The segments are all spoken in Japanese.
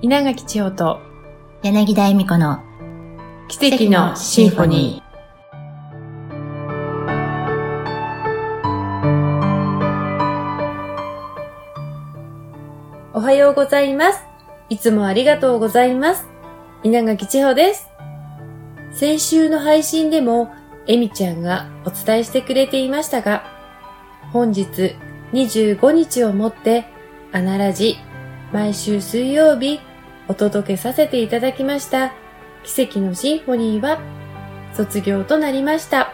稲垣千代と柳田恵美子の奇跡のシンフォニー。おはようございます。いつもありがとうございます。稲垣千穂です。先週の配信でも、えみちゃんがお伝えしてくれていましたが、本日25日をもって、アナラジ、毎週水曜日、お届けさせていただきました、奇跡のシンフォニーは、卒業となりました。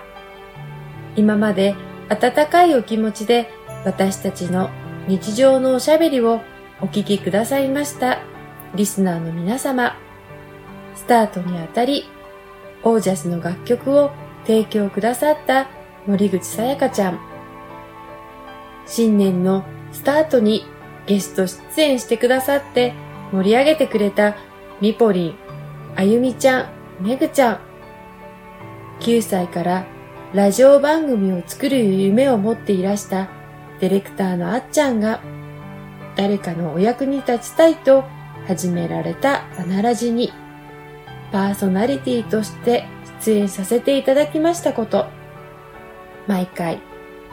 今まで温かいお気持ちで、私たちの日常のおしゃべりをお聞きくださいました、リスナーの皆様。スタートにあたり、オージャスの楽曲を提供くださった森口さやかちゃん。新年のスタートにゲスト出演してくださって盛り上げてくれたみぽりん、あゆみちゃん、めぐちゃん。9歳からラジオ番組を作る夢を持っていらしたディレクターのあっちゃんが誰かのお役に立ちたいと始められたアナラジにパーソナリティとして出演させていただきましたこと。毎回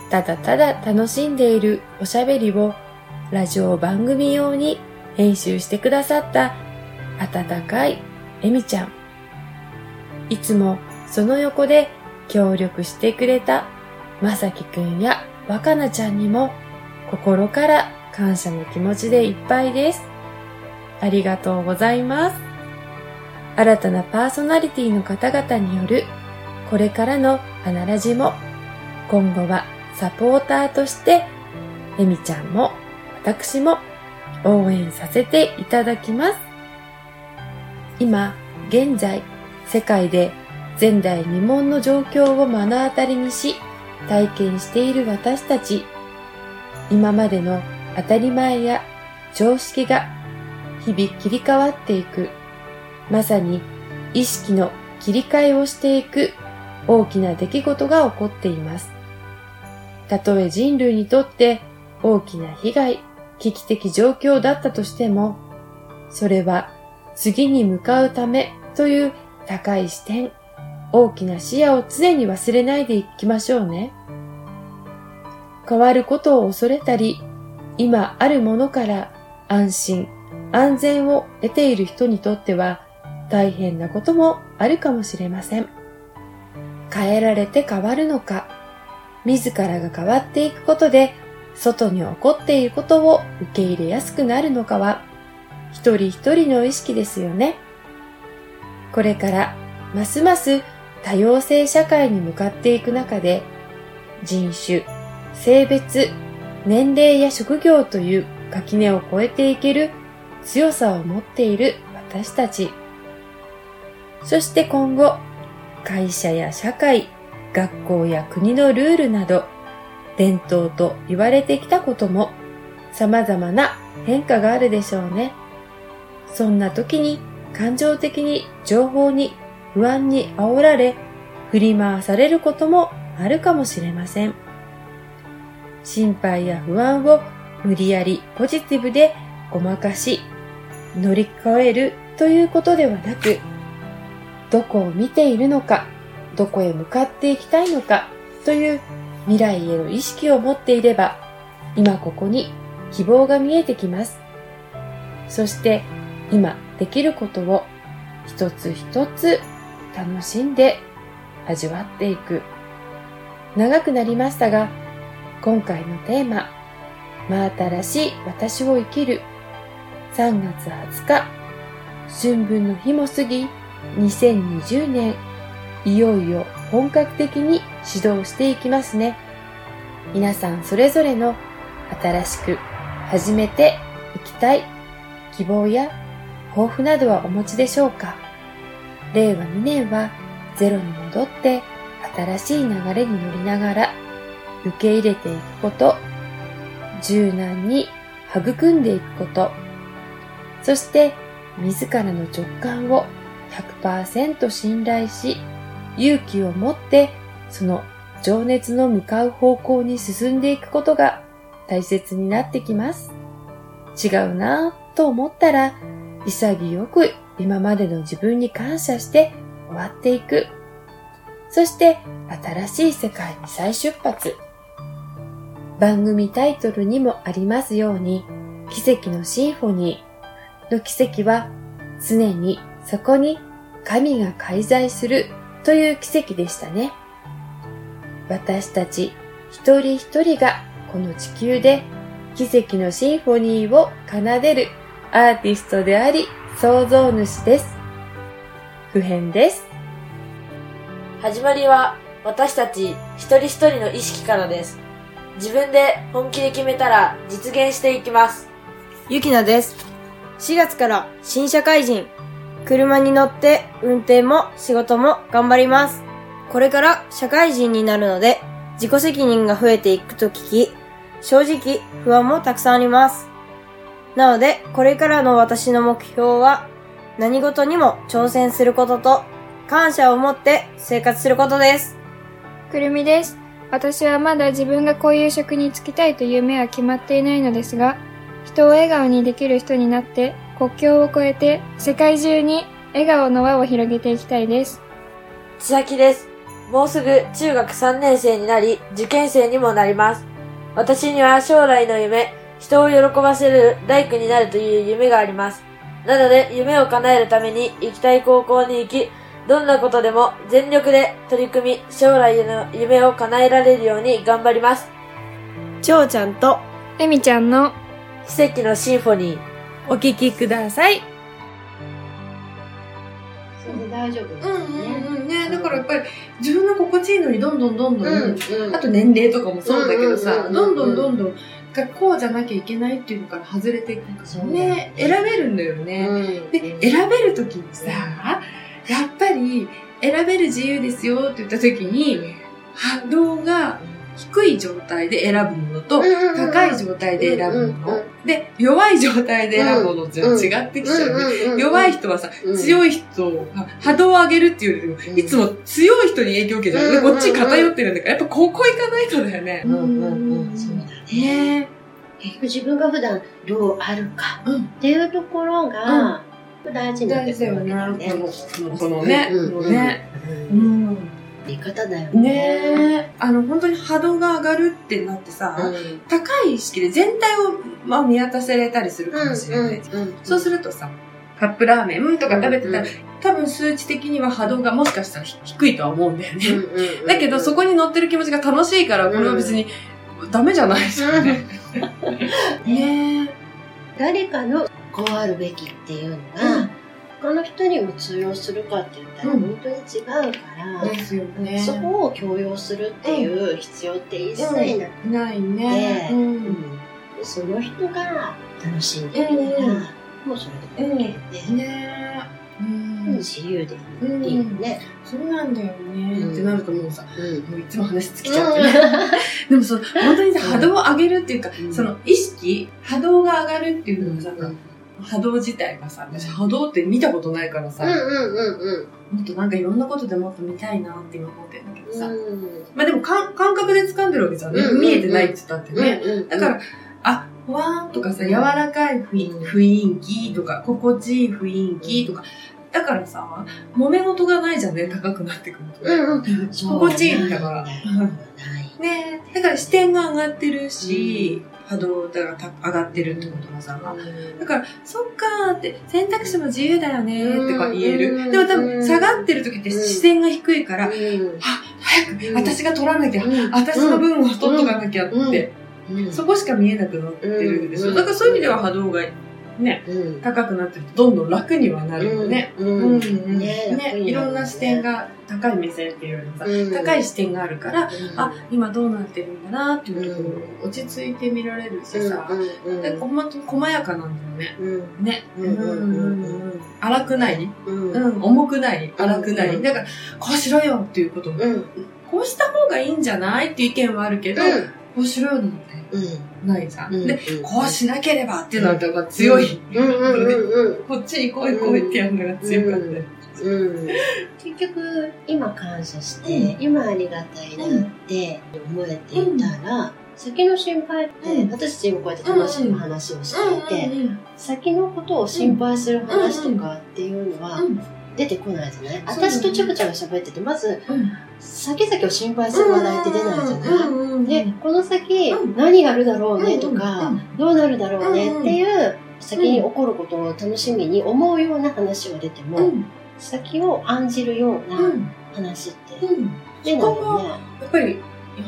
ただただ楽しんでいるおしゃべりをラジオ番組用に編集してくださった温かいエミちゃん。いつもその横で協力してくれたまさきくんやわかなちゃんにも心から感謝の気持ちでいっぱいです。ありがとうございます。新たなパーソナリティの方々によるこれからのアナラジも今後はサポーターとしてエミちゃんも私も応援させていただきます。今、現在、世界で前代未聞の状況を目の当たりにし、体験している私たち。今までの当たり前や常識が日々切り替わっていく。まさに意識の切り替えをしていく大きな出来事が起こっています。たとえ人類にとって大きな被害、危機的状況だったとしても、それは次に向かうためという高い視点、大きな視野を常に忘れないでいきましょうね。変わることを恐れたり、今あるものから安心、安全を得ている人にとっては大変なこともあるかもしれません。変えられて変わるのか、自らが変わっていくことで外に起こっていることを受け入れやすくなるのかは一人一人の意識ですよね。これからますます多様性社会に向かっていく中で人種、性別、年齢や職業という垣根を越えていける強さを持っている私たち。そして今後、会社や社会、学校や国のルールなど、伝統と言われてきたことも様々な変化があるでしょうね。そんな時に感情的に情報に不安に煽られ振り回されることもあるかもしれません。心配や不安を無理やりポジティブでごまかし乗り越えるということではなく、どこを見ているのか、どこへ向かっていきたいのかという未来への意識を持っていれば、今ここに希望が見えてきます。そして今できることを一つ一つ楽しんで味わっていく。長くなりましたが、今回のテーマ、真新しい私を生きる3月20日、春分の日も過ぎ、2020年、いよいよ本格的に指導していきますね。皆さんそれぞれの新しく始めていきたい希望や抱負などはお持ちでしょうか？令和2年はゼロに戻って新しい流れに乗りながら受け入れていくこと、柔軟に育んでいくこと、そして自らの直感を100%信頼し、勇気を持ってその情熱の向かう方向に進んでいくことが大切になってきます。違うなぁと思ったら潔く今までの自分に感謝して終わっていく。そして新しい世界に再出発。番組タイトルにもありますように、奇跡のシンフォニーの奇跡は常にそこに神が介在するという奇跡でしたね。私たち一人一人がこの地球で奇跡のシンフォニーを奏でるアーティストであり創造主です。普遍です。始まりは私たち一人一人の意識からです。自分で本気で決めたら実現していきます。ゆきなです。4月から新社会人。車に乗って運転も仕事も頑張ります。これから社会人になるので自己責任が増えていくと聞き、正直不安もたくさんあります。なので、これからの私の目標は何事にも挑戦することと感謝を持って生活することです。くるみです。私はまだ自分がこういう職に就きたいという夢は決まっていないのですが、人を笑顔にできる人になって、国境を越えて世界中に笑顔の輪を広げていきたいです。千秋です。もうすぐ中学3年生になり、受験生にもなります。私には将来の夢、人を喜ばせる大工になるという夢があります。なので、夢を叶えるために行きたい高校に行き、どんなことでも全力で取り組み、将来の夢を叶えられるように頑張ります。ちょうちゃんとえみちゃんの奇跡のシンフォニー。お聞きください。それで大丈夫ですうんね。うんうん。ねだからやっぱり自分が心地いいのにどんどんどんどん、うんうん。あと年齢とかもそうだけどさ、うんうんうんうん。どんどんどんどんがこうじゃなきゃいけないっていうのから外れていくからね。選べるんだよね、うん。で選べる時にさやっぱり選べる自由ですよって言った時に波動が低い状態で選ぶものと、高い状態で選ぶもの、で弱い状態で選ぶものって違ってきちゃう。ね、弱い人はさ、うん。強い人が波動を上げるっていうよりも、うん。いつも強い人に影響を受けちゃう。こっち偏ってるんだから、やっぱここ行かないとだよね。うんうんうん、そうだね。ね結局自分が普段どうあるかうん。っていうところが、大事になってくる大事だよね。ね。この、ね、ね。ううんん。言い方だよねね。え。あの、本当に波動が上がるってなってさ、うん高い意識で全体を、まあ、見渡せれたりするかもしれない。うんそうするとさ、カップラーメンとか食べてたら、うん多分数値的には波動がもしかしたら低いとは思うんだよね。うんだけど、そこに乗ってる気持ちが楽しいから、これは別にダメじゃないですよね。ねえ。誰かのこうあるべきっていうのが、他の人にも通用するかって言ったらうん本当に違うから、ですよね。そこを強要するっていう必要って一切なくないね。でうん。でその人が楽しんでるなら、うんもうそれで OK で、ねえ。うん。自由でうんいいよね。そうなんだよね。うんってなるともうさ、うんもういつも話尽きちゃってね。でもそう、本当にさ、波動を上げるっていうか、うんその意識、波動が上がるっていうのがさ、うん波動自体がさ、私波動って見たことないからさ、うんうんもっとなんかいろんなことでもっと見たいなって今思ってるんだけどさ、うんまあでも感感覚で掴んでるわけじゃんね。うんうんうん。見えてないって言ったってね。うんだから、あ、ふわーんとかさ、うん柔らかい雰囲気とか、心地いい雰囲気とか、だからさ、揉め事がないじゃんね、高くなってくると。うんうん。心地いいんだから。ね。だから視点が上がってるし、波動だからた上がってるってことはさ、だから、そっかーって、選択肢も自由だよねーってか言える。うんでも多分、下がってる時って視点が低いから、うん。早くうん。私が取らなきゃ、うん。私の分を取っとかなきゃって、うん。そこしか見えなくなってるんですよ。うん。だからそういう意味では波動がね、うん。高くなってるとどんどん楽にはなるよね。ねねいろんな視点が、高い目線っていうよりもさ、うん高い視点があるから、うん。あ、今どうなってるんだなっていうところを落ち着いて見られるしさ、ほん。まに細やかなんだよね。うん。ね。荒くない？重くない？荒くない、うん。だから、こうしろよっていうことも、うん。こうした方がいいんじゃない？っていう意見はあるけど、こうしろよなんてうん。ないじゃん。うんで、こうしなければっていうのは、やっぱ強い。うんうんうん。こっちに来い来いってやるのが強かった。よ。うん。結局今感謝して、うん。今ありがたいなって思えていたら、先の心配って、うん。私たち今こうやって楽しく話をしていて、先のことを心配する話とかっていうのは出てこないじゃない、私とちゃぶちゃぶ喋ってて、まず、うん。先々を心配する話題って出ないじゃない、でで、、この先うん。何やるだろうねとか、うんどうなるだろうねっていう、先に起こることを楽しみに思うような話は出ても、うん。先を案じるよううなん。話ってうん。出ないよね。やっぱり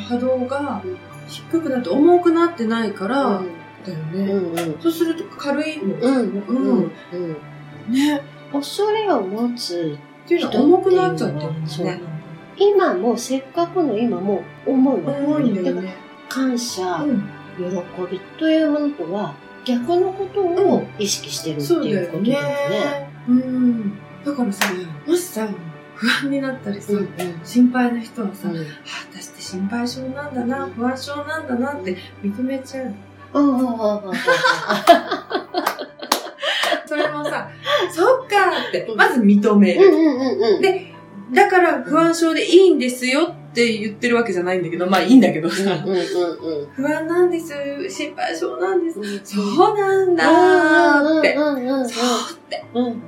波動が低くなって重くなってないからだよね。うんうん。そうすると軽いの。うん。ううんん。うん。ね。恐れを持つっていうのは重くなっちゃってるんそうね。今もせっかくの今も重いの重いんだよね。感謝、うん喜びというものとは逆のことを意識してるってそうだいうよねことだよね。。うん。だからさ、もしさ、不安になったりさ、うん心配な人はさ、うんあ私って心配性なんだな、不安症なんだなって認めちゃう。うんうんうんうんうんそれもさ、そっかって、まず認める。うんうんうんうん。でだから不安症でいいんですよって言ってるわけじゃないんだけど、まあいいんだけどさ、うんうんうん不安なんです、心配性なんです。うん。そうなんだーって、うんうんうんそうって、うん。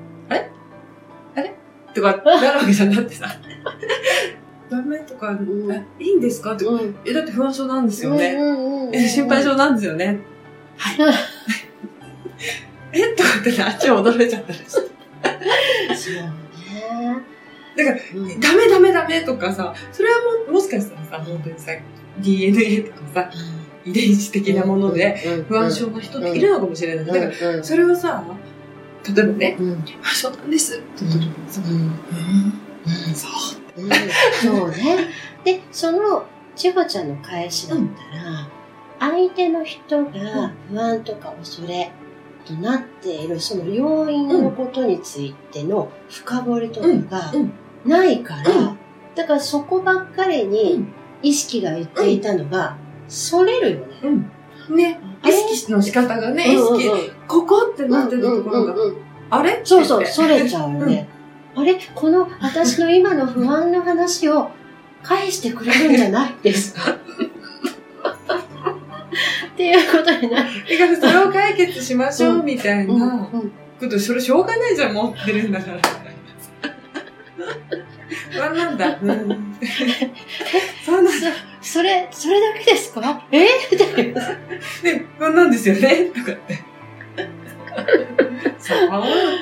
とかなるわけじゃなくてさ、ダメとか、いいんですか？って、うん。え、だって不安症なんですよね。心配性なんですよね。はい。えとかってね、あっちは驚いちゃったりして。そうね。だからうんダメダメダメとかさ、それはももしかしたらさ、本当にさ、DNA とかさ、遺伝子的なもので、不安症の人っているのかもしれない。だから、らそれをさ、例えばね、うん不安症なんですって言った時にさ、うんうん、そう。うんそうね。で、その、千穂ちゃんの返しだったら、相手の人が不安とか恐れとなっている、その要因のことについての深掘りとかがうんないから、うん。だからそこばっかりうにん。意識が言っていたのが、それるよね。うん。ね、意識の仕方がね、意識、ここってなってるところが、あれ？そうそう、それちゃうよね。あれ？この私の今の不安の話を返してくれるんじゃないですか？っていうことになる。だからそれを解決しましょうみたいなうんこと、それしょうがないじゃん、持ってるんだから。不安なんだ。うん。そんだ。そそれ、それだけですか？え？みたいな。ね、不安なんですよね？とかって。そう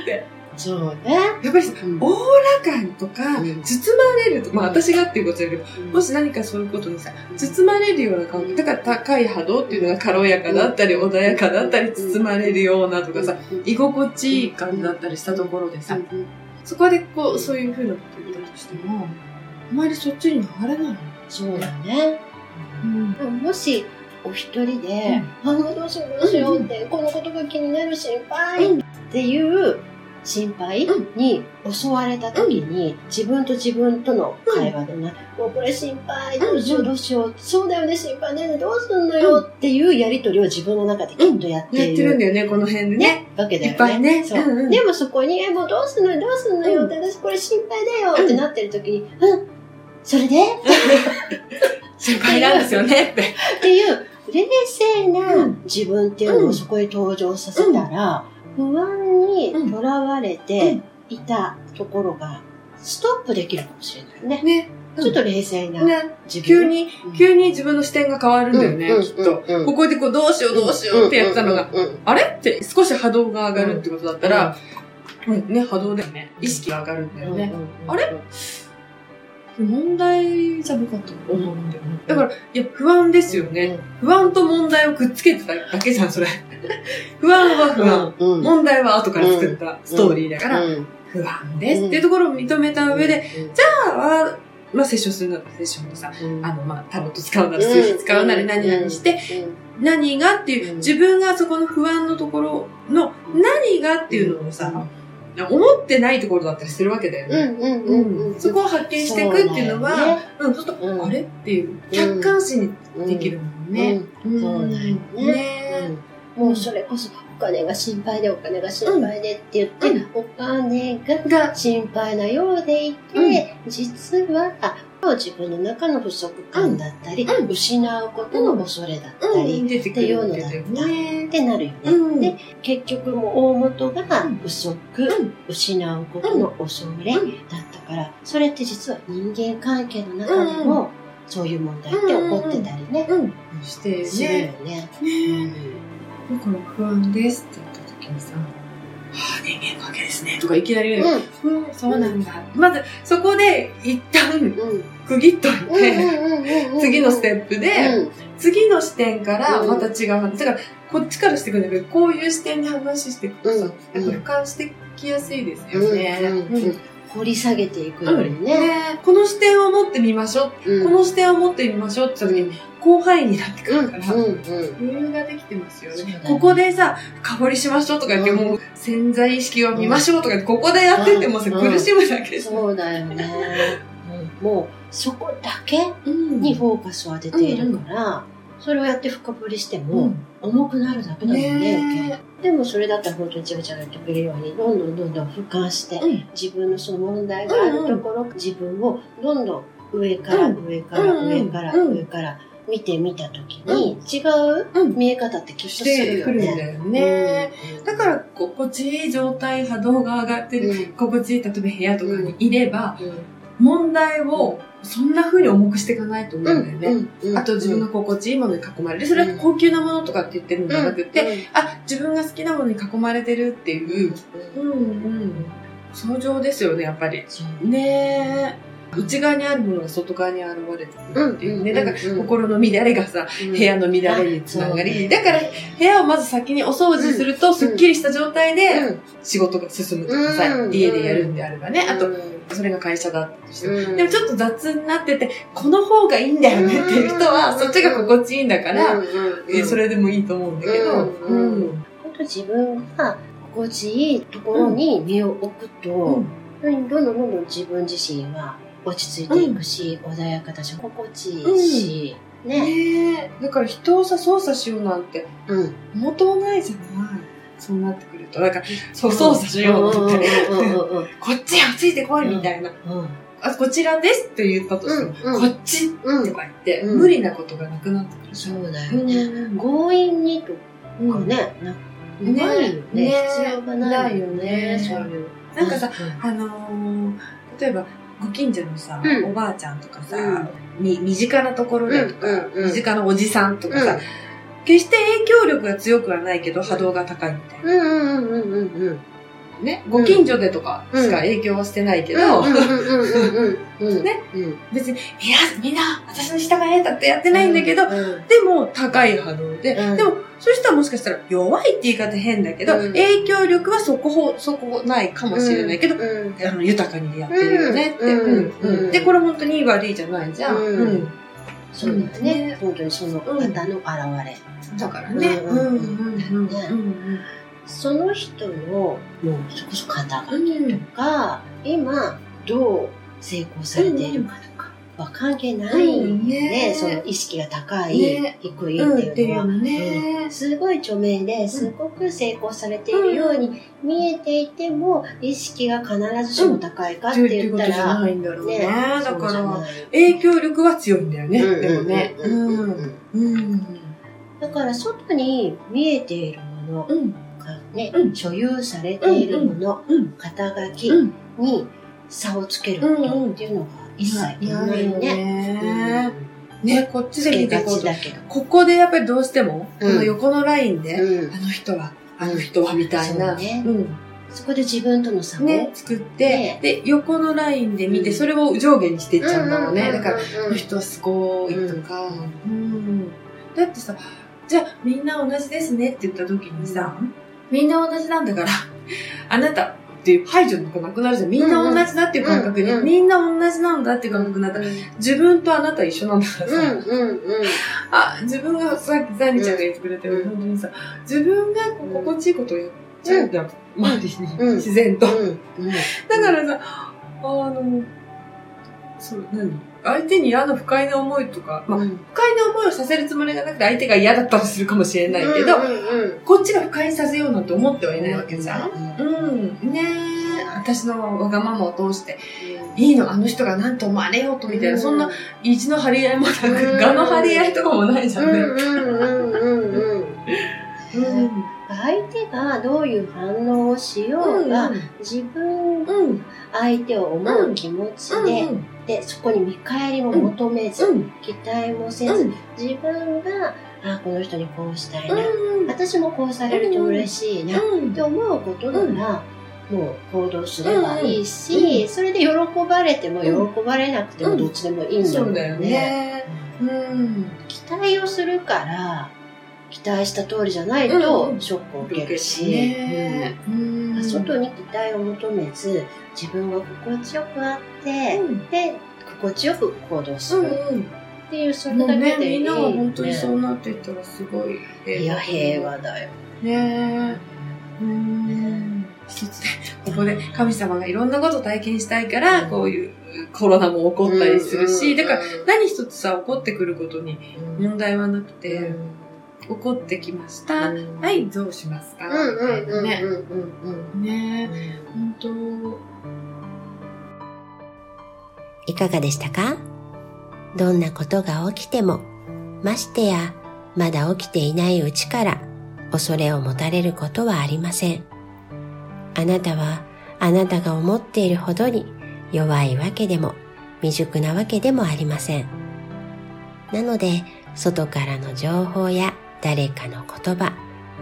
って。そうね。やっぱりさ、うん。おおらかとか、うん。包まれると、まあ私がっていうことだけど、もし何かそういうことにさ、包まれるような感覚、だから高い波動っていうのが軽やかだったり、穏やかだったり、包まれるようなとかさ、居心地いい感じだったりしたところでさ、そこでこう、そういうふうなこと言ったとしても、あまりそっちに流れない。そうだね。うん。もし、お一人で、あ、もうどうしようどうしようって、このことが気になる心配っていう心配に襲われた時に、自分と自分との会話でね、もうこれ心配、どうしようどうしよう、そうだよね心配だよね、どうすんのよっていうやりとりを自分の中できっとやってやっ。てるんだよね、この辺でね。ね、わけだよね。いっぱいね。そう。でもそこに、え、もうどうすんのよ、どうすんのよって、私これ心配だよってなってる時に、うん、それで？心配なんですよねって。っていう、冷静な自分っていうのをそこに登場させたら、不安にとらわれていたところが、ストップできるかもしれないね。ね。ちょっと冷静なね。急に、急に自分の視点が変わるんだよね、うんきっと。うんここでこう、どうしようどうしようってやってたのが、あれって少し波動が上がるってことだったら、うん、ね、波動だよね。意識が上がるんだよね。あれ問題じゃなかったと思うんだよね。だから、いや、不安ですよね。不安と問題をくっつけてただけじゃん、それ。不安は不安。うん、うん、問題は後から作ったストーリーだから、うん、不安ですっていうところを認めた上で、じゃあ、まあ、セッションするならセッションでさ、うん、あの、まあ、タロット使うなら数字使うなら何々して、うん、何がっていうう、ん。自分がそこの不安のところの何がっていうのをさ、思ってないところだったりするわけだよね。うん、うん、うん、うん。そこを発見していくっていうのは、うん、ちょっと、うん。あれっていう、客観視にできるもんね。うん。そうだよね。ねもうそれこそお金が心配でお金が心配でって言って、うん。お金がが、心配なようでいて、うん。実は自分の中の不足感だったり、うん。失うことの恐れだったり、出てくっていうるのだったね。ってなるよね。うん。で、結局もう大元が不足、うん。失うことの恐れだったから、それって実は人間関係の中でも、そういう問題って起こってたりね、うん。してするよね。ね。だから不安ですって言った時にさ、はあ、人間関係ですね。とかいきなり、ううん、そうなんだ。まず、そこで一旦。区切っといて、うん。次のステップで、うん。次の視点からうんまた違う話。だから、こっちからしてくるんだけど、こういう視点で話していくとさ、うんやっぱ俯瞰してきやすいですよね。うんうん掘り下げていくよね。ねこの視点を持ってみましょう。うんこの視点を持ってみましょうって言った時に、広範囲になってくうん。るから、うん。うん。ができてますよね。ねここでさ、深掘りしましょうとか言って、うんもう潜在意識を見ましょうとか言って、ここでやっててもさ、うん苦しむだけです。そうだよね。うんもう、そこだけうんにフォーカスを当てているから、それをやって深掘りしても、重くなるだけだもんね、ね余計でもそれだったら本当にちゃがちゃが言ってくれるように、どんどんどんどん俯瞰して、うん。自分のその問題があるところ、自分をどんどん上からうん。上からうん上からうん。上から見てみたときに、違ううん。見え方ってきっとすしてるよね。くるんだよね。うん。だから、心地いい状態、波動が上がってる、うん。心地いい、例えば部屋とかにいれば、うん問題をそんな風に重くしていかないと思うんだよね。うんあと自分が心地いいものに囲まれる。それは高級なものとかって言ってるんじゃなくて、あ、自分が好きなものに囲まれてるっていう、うんうん。相乗ですよね、やっぱり。ねえ。内側にあるものが外側に現れてくるっていうね。うんだからうん心の乱れがさ、部屋の乱れにつながり、だから部屋をまず先にお掃除すると、すっきりした状態で仕事が進むとかさ、うん。家でやるんであればね。あと、それが会社だとしても。でもちょっと雑になってて、この方がいいんだよねっていう人は、うん。そっちが心地いいんだから、えそれれでもいいと思うんだけど、うんうん本当自分が心地いいところに身を置くと、うん。どんどんどんどん自分自身は落ち着いていくし、穏やかだし、心地いいし、ね。ねえ。だから人をさ、操作しようなんて、うん。元もないじゃない。そうなってくると。だから、そう、操作しようってこっちよ、ついてこいみたいな。うんあ、こちらですって言ったとしても、うんうんこっちうんとか言って、うん無理なことがなくなってくる。そうだようんね。強引にとかね、なねないよね。ね必要がないよね。よねそういう。なんかさ、あのー、例えば、ご近所のさ、うんおばあちゃんとかさ、うんみ身近なところでとか、うんうんうん身近なおじさんとかさ、うん決して影響力が強くはないけど波動が高いみたいな。うんうんうんうんうんうん。ね、ご近所でとかしか影響はしてないけど。ねうん。別に、いや、みんな、私の従えだってやってないんだけど、うん。でも、高い波動で、うん。でも、そういう人はもしかしたら弱いって言い方変だけど、うん。影響力はそこほ、そこないかもしれないけど、うん。あの、豊かにやってるよねって。で、これ本当に悪いじゃないじゃん。そうだよね。本当にその方の現れ。だからね。うんうんうんうんねうんその人の、もう、そこそ肩書うんきとか、今、どう成功されているかとか、は関係ないうんねね。その意識が高い、ね低いうん。っていうのは。のね。すごい著名ですごく成功されているように見えていても、意識が必ずしも高いかって言ったら、ないんだろうね。ね、だから、影響力は強いんだよね。うんでもね。うんうんうんうんうん。だから外に見えているものうん。がね、うん所有されているもの、うん。肩書きうんに差をつけることっていうのが一切ないね。ね。ね、こっちで見てこうと。ここでやっぱりどうしても、こうんの横のラインで、うんあの人は、あの人はみたいな。そうねうん。そこで自分との差をね、作ってね、で、横のラインで見て、うんそれを上下にしていっちゃうんだろうね。うんだから、うんこの人はすごいとか、うん。だってさ、じゃあみんな同じですねって言った時にさ、みんな同じなんだから、あなたっていう排除の子なくなるじゃん。みんな同じだっていう感覚に、うんうんみんな同じなんだっていう感覚になった。ら、自分とあなた一緒なんだからさ、うんうんうん。あ、自分がさっきザニちゃんが言ってくれたように、うん。本当にさ、自分が心地いいことをやっちゃうん。だよ。周りに、うん。自然と。うん。だからさ、あの、そう、何？相手に嫌な不快な思いとか、まあ、うん不快な思いをさせるつもりがなくて相手が嫌だったりするかもしれないけど、こっちが不快にさせようなんて思ってはいないわけじゃん。うんうん。ねえ。私のわがままを通して、いいの、あの人が何と思われようとみたいな、そんな意地の張り合いもなく、うん我の張り合いとかもないじゃんね。うんうんうんうんうん。うん。相手がどういう反応をしようが、自分うん。相手を思う気持ちで、でそこに見返りも求めず、うん。期待もせず、自分があこの人にこうしたいな、私もこうされると嬉しいな、って思うことなら、もう行動すればいいし、それで喜ばれても喜ばれなくてもどっちでもいいんだもん。ね。うん。期待をするから期待した通りじゃないとうん。ショックを受けるし、ね。うん。うん。外に期待を求めず自分が心地よくあって、うん。で心地よく行動する。うんうん。っていうそれだけでいい、みんなが本当にそうなっていったらすごいいや平和だよ。ねえ。うん。一つね、ここで神様がいろんなことを体験したいから、こういうコロナも起こったりするし、だから何一つさ、起こってくることに問題はなくて、起こってきました。うんはい、どうしますか？うんうんうんうんね。うんうんねえ、本当いかがでしたか？どんなことが起きても、ましてや、まだ起きていないうちから恐れを持たれることはありません。あなたはあなたが思っているほどに弱いわけでも未熟なわけでもありません。なので、外からの情報や誰かの言葉、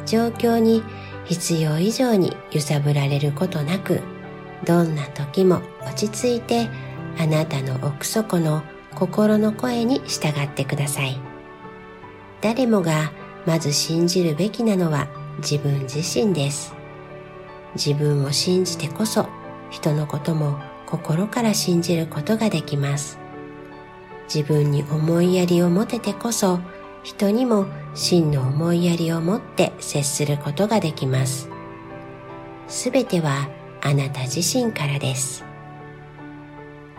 状況に必要以上に揺さぶられることなく、どんな時も落ち着いてあなたの奥底の心の声に従ってください。誰もがまず信じるべきなのは自分自身です。自分を信じてこそ人のことも心から信じることができます。自分に思いやりを持ててこそ人にも真の思いやりを持って接することができます。すべてはあなた自身からです。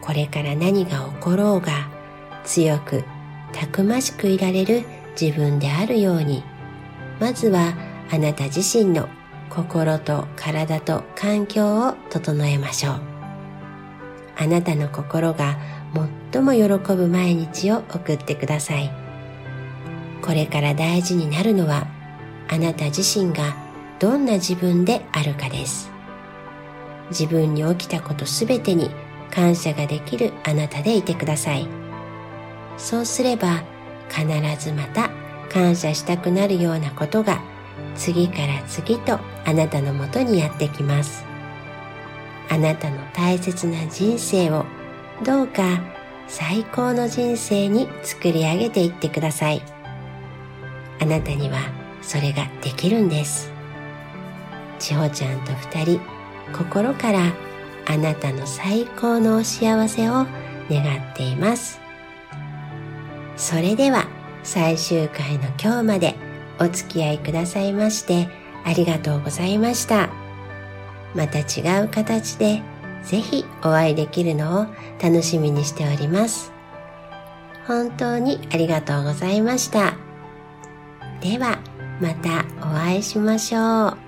これから何が起ころうが強くたくましくいられる自分であるようにまずはあなた自身の心と体と環境を整えましょうあなたの心が最も喜ぶ毎日を送ってくださいこれから大事になるのはあなた自身がどんな自分であるかです自分に起きたことすべてに感謝ができるあなたでいてください。そうすれば必ずまた感謝したくなるようなことが次から次とあなたのもとにやってきます。あなたの大切な人生をどうか最高の人生に作り上げていってください。あなたにはそれができるんです。ちほちゃんと二人心からあなたの最高のお幸せを願っています。それでは最終回の今日までお付き合いくださいましてありがとうございました。また違う形でぜひお会いできるのを楽しみにしております。本当にありがとうございました。ではまたお会いしましょう。